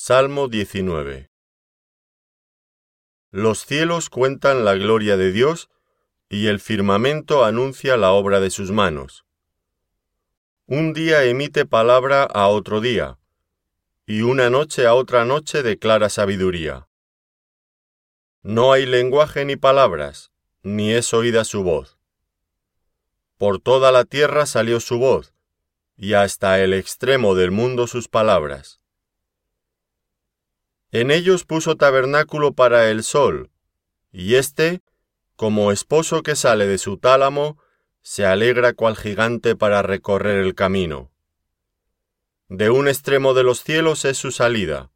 Salmo 19 Los cielos cuentan la gloria de Dios y el firmamento anuncia la obra de sus manos. Un día emite palabra a otro día, y una noche a otra noche declara sabiduría. No hay lenguaje ni palabras, ni es oída su voz. Por toda la tierra salió su voz, y hasta el extremo del mundo sus palabras. En ellos puso tabernáculo para el sol, y éste, como esposo que sale de su tálamo, se alegra cual gigante para recorrer el camino. De un extremo de los cielos es su salida,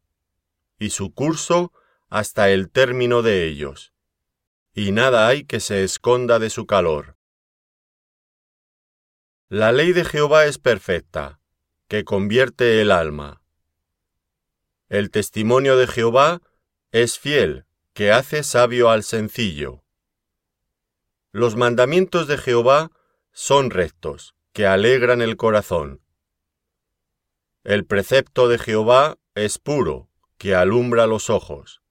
y su curso hasta el término de ellos, y nada hay que se esconda de su calor. La ley de Jehová es perfecta, que convierte el alma. El testimonio de Jehová es fiel, que hace sabio al sencillo. Los mandamientos de Jehová son rectos, que alegran el corazón. El precepto de Jehová es puro, que alumbra los ojos.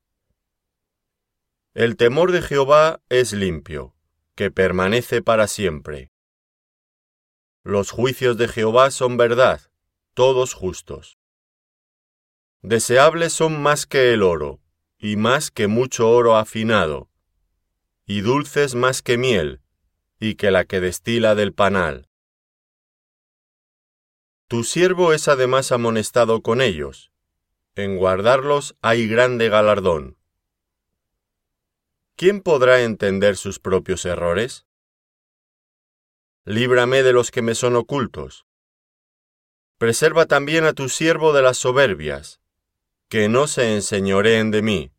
El temor de Jehová es limpio, que permanece para siempre. Los juicios de Jehová son verdad, todos justos. Deseables son más que el oro, y más que mucho oro afinado, y dulces más que miel, y que la que destila del panal. Tu siervo es además amonestado con ellos. En guardarlos hay grande galardón. ¿Quién podrá entender sus propios errores? Líbrame de los que me son ocultos. Preserva también a tu siervo de las soberbias, que no se enseñoreen de mí.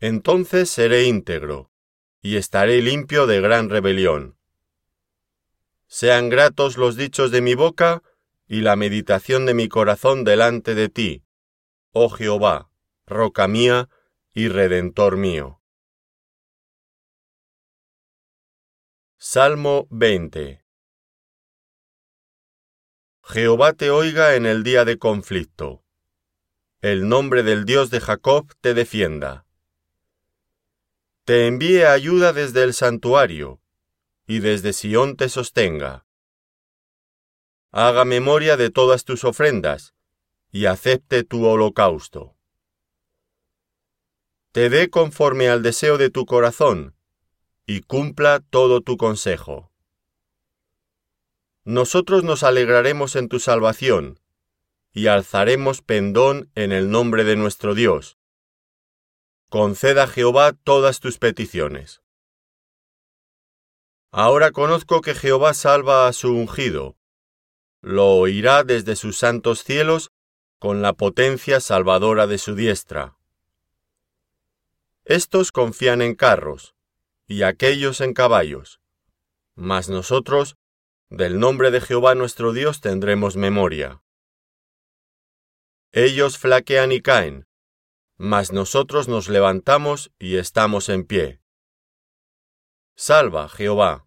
Entonces seré íntegro, y estaré limpio de gran rebelión. Sean gratos los dichos de mi boca y la meditación de mi corazón delante de ti, oh Jehová, roca mía y redentor mío. Salmo 20 Jehová te oiga en el día de conflicto. El nombre del Dios de Jacob te defienda. Te envíe ayuda desde el santuario y desde Sión te sostenga. Haga memoria de todas tus ofrendas, y acepte tu holocausto. Te dé conforme al deseo de tu corazón, y cumpla todo tu consejo. Nosotros nos alegraremos en tu salvación, y alzaremos pendón en el nombre de nuestro Dios. Conceda Jehová todas tus peticiones. Ahora conozco que Jehová salva a su ungido. Lo oirá desde sus santos cielos con la potencia salvadora de su diestra. Estos confían en carros, y aquellos en caballos. Mas nosotros, del nombre de Jehová nuestro Dios, tendremos memoria. Ellos flaquean y caen, mas nosotros nos levantamos y estamos en pie. Salva, Jehová,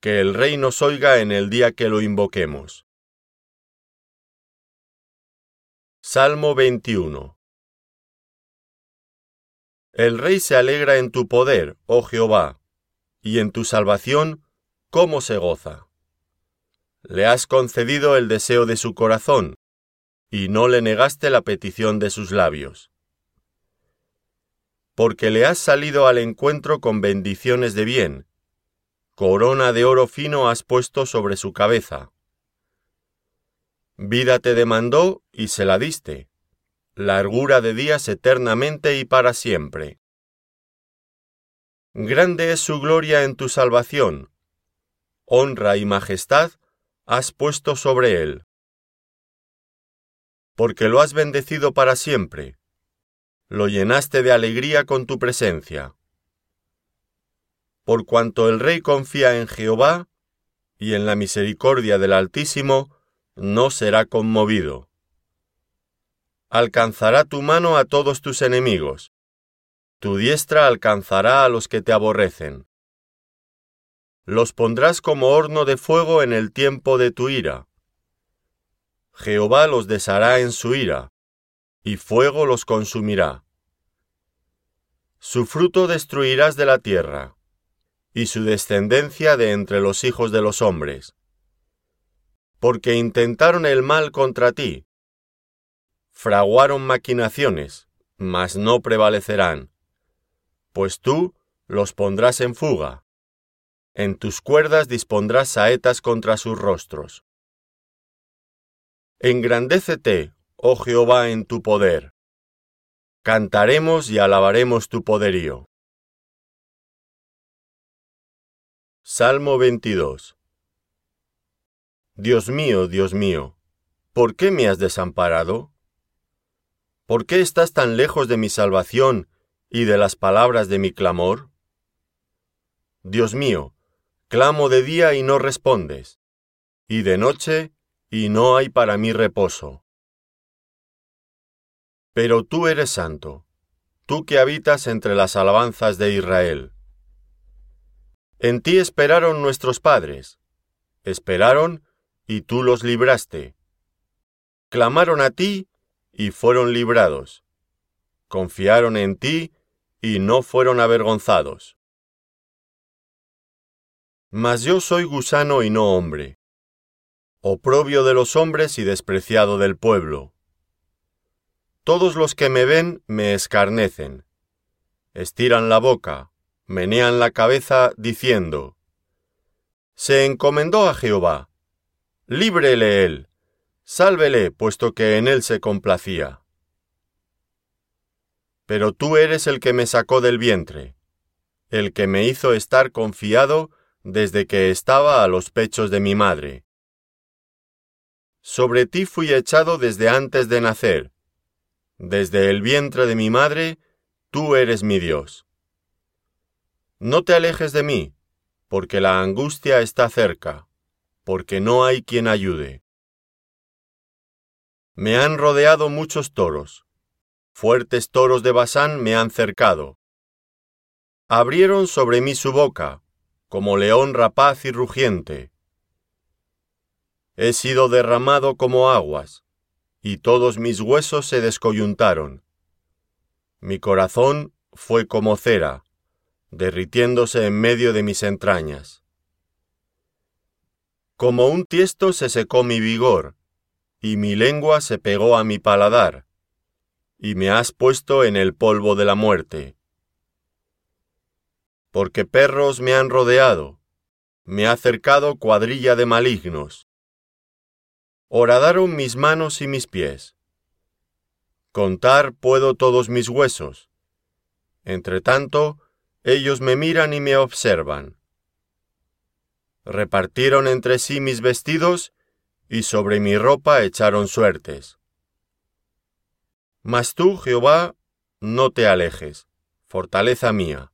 que el Rey nos oiga en el día que lo invoquemos. Salmo 21 El Rey se alegra en tu poder, oh Jehová, y en tu salvación, cómo se goza. Le has concedido el deseo de su corazón, y no le negaste la petición de sus labios porque le has salido al encuentro con bendiciones de bien. Corona de oro fino has puesto sobre su cabeza. Vida te demandó y se la diste, largura de días eternamente y para siempre. Grande es su gloria en tu salvación, honra y majestad has puesto sobre él. Porque lo has bendecido para siempre, lo llenaste de alegría con tu presencia. Por cuanto el rey confía en Jehová y en la misericordia del Altísimo, no será conmovido. Alcanzará tu mano a todos tus enemigos, tu diestra alcanzará a los que te aborrecen. Los pondrás como horno de fuego en el tiempo de tu ira. Jehová los deshará en su ira, y fuego los consumirá. Su fruto destruirás de la tierra, y su descendencia de entre los hijos de los hombres. Porque intentaron el mal contra ti, fraguaron maquinaciones, mas no prevalecerán, pues tú los pondrás en fuga. En tus cuerdas dispondrás saetas contra sus rostros. Engrandécete, oh Jehová, en tu poder. Cantaremos y alabaremos tu poderío. Salmo 22 Dios mío, Dios mío, ¿por qué me has desamparado? ¿Por qué estás tan lejos de mi salvación y de las palabras de mi clamor? Dios mío, clamo de día y no respondes, y de noche y no hay para mí reposo. Pero tú eres santo, tú que habitas entre las alabanzas de Israel. En ti esperaron nuestros padres, esperaron y tú los libraste. Clamaron a ti y fueron librados. Confiaron en ti y no fueron avergonzados. Mas yo soy gusano y no hombre, oprobio de los hombres y despreciado del pueblo. Todos los que me ven me escarnecen, estiran la boca, menean la cabeza, diciendo, Se encomendó a Jehová, líbrele él, sálvele, puesto que en él se complacía. Pero tú eres el que me sacó del vientre, el que me hizo estar confiado desde que estaba a los pechos de mi madre. Sobre ti fui echado desde antes de nacer. Desde el vientre de mi madre, tú eres mi Dios. No te alejes de mí, porque la angustia está cerca, porque no hay quien ayude. Me han rodeado muchos toros, fuertes toros de Basán me han cercado. Abrieron sobre mí su boca, como león rapaz y rugiente. He sido derramado como aguas, y todos mis huesos se descoyuntaron. Mi corazón fue como cera, derritiéndose en medio de mis entrañas. Como un tiesto se secó mi vigor, y mi lengua se pegó a mi paladar, y me has puesto en el polvo de la muerte porque perros me han rodeado, me ha cercado cuadrilla de malignos. Horadaron mis manos y mis pies. Contar puedo todos mis huesos. Entre tanto, ellos me miran y me observan. Repartieron entre sí mis vestidos y sobre mi ropa echaron suertes. Mas tú, Jehová, no te alejes, fortaleza mía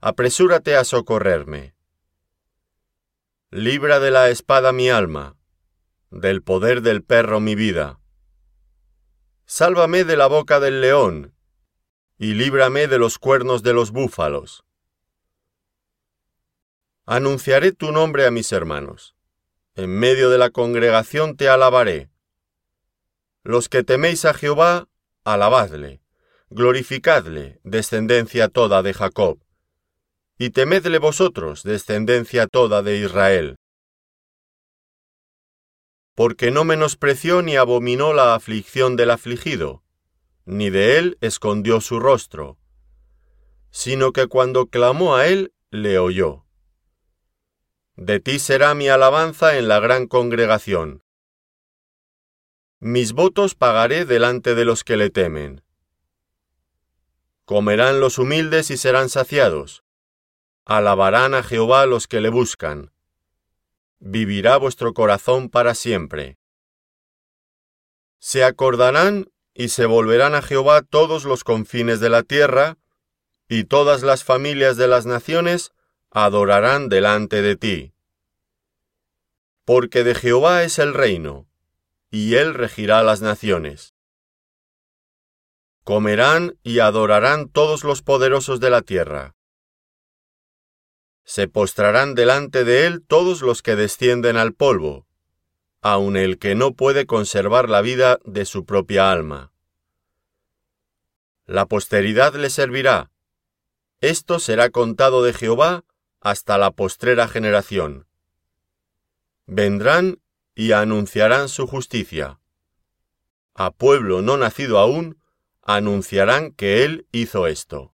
apresúrate a socorrerme. Libra de la espada mi alma, del poder del perro mi vida. Sálvame de la boca del león, y líbrame de los cuernos de los búfalos. Anunciaré tu nombre a mis hermanos. En medio de la congregación te alabaré. Los que teméis a Jehová, alabadle, glorificadle, descendencia toda de Jacob y temedle vosotros, descendencia toda de Israel. Porque no menospreció ni abominó la aflicción del afligido, ni de él escondió su rostro, sino que cuando clamó a él, le oyó. De ti será mi alabanza en la gran congregación. Mis votos pagaré delante de los que le temen. Comerán los humildes y serán saciados Alabarán a Jehová los que le buscan. Vivirá vuestro corazón para siempre. Se acordarán y se volverán a Jehová todos los confines de la tierra, y todas las familias de las naciones adorarán delante de ti. Porque de Jehová es el reino, y él regirá las naciones. Comerán y adorarán todos los poderosos de la tierra se postrarán delante de él todos los que descienden al polvo, aun el que no puede conservar la vida de su propia alma. La posteridad le servirá. Esto será contado de Jehová hasta la postrera generación. Vendrán y anunciarán su justicia. A pueblo no nacido aún, anunciarán que Él hizo esto.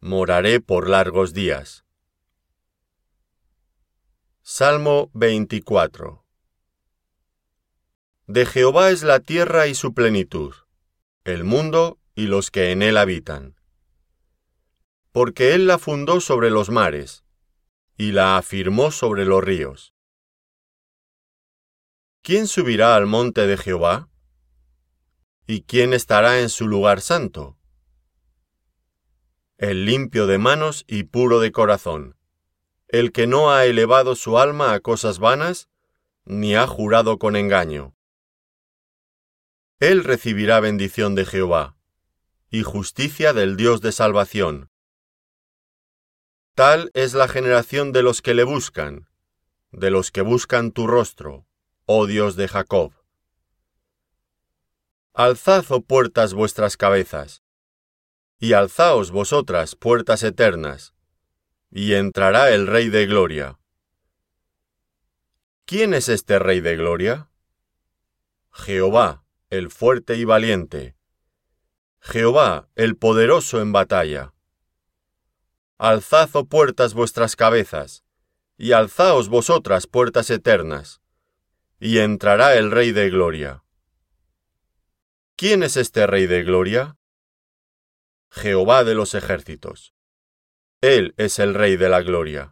moraré por largos días. Salmo 24 De Jehová es la tierra y su plenitud, el mundo y los que en él habitan. Porque él la fundó sobre los mares, y la afirmó sobre los ríos. ¿Quién subirá al monte de Jehová? ¿Y quién estará en su lugar santo? El limpio de manos y puro de corazón el que no ha elevado su alma a cosas vanas, ni ha jurado con engaño. Él recibirá bendición de Jehová, y justicia del Dios de salvación. Tal es la generación de los que le buscan, de los que buscan tu rostro, oh Dios de Jacob. Alzad, oh puertas, vuestras cabezas, y alzaos vosotras, puertas eternas, y entrará el Rey de Gloria. ¿Quién es este Rey de Gloria? Jehová, el fuerte y valiente. Jehová, el poderoso en batalla. Alzad, oh puertas, vuestras cabezas, y alzaos vosotras, puertas eternas, y entrará el Rey de Gloria. ¿Quién es este Rey de Gloria? Jehová de los ejércitos. Él es el Rey de la Gloria.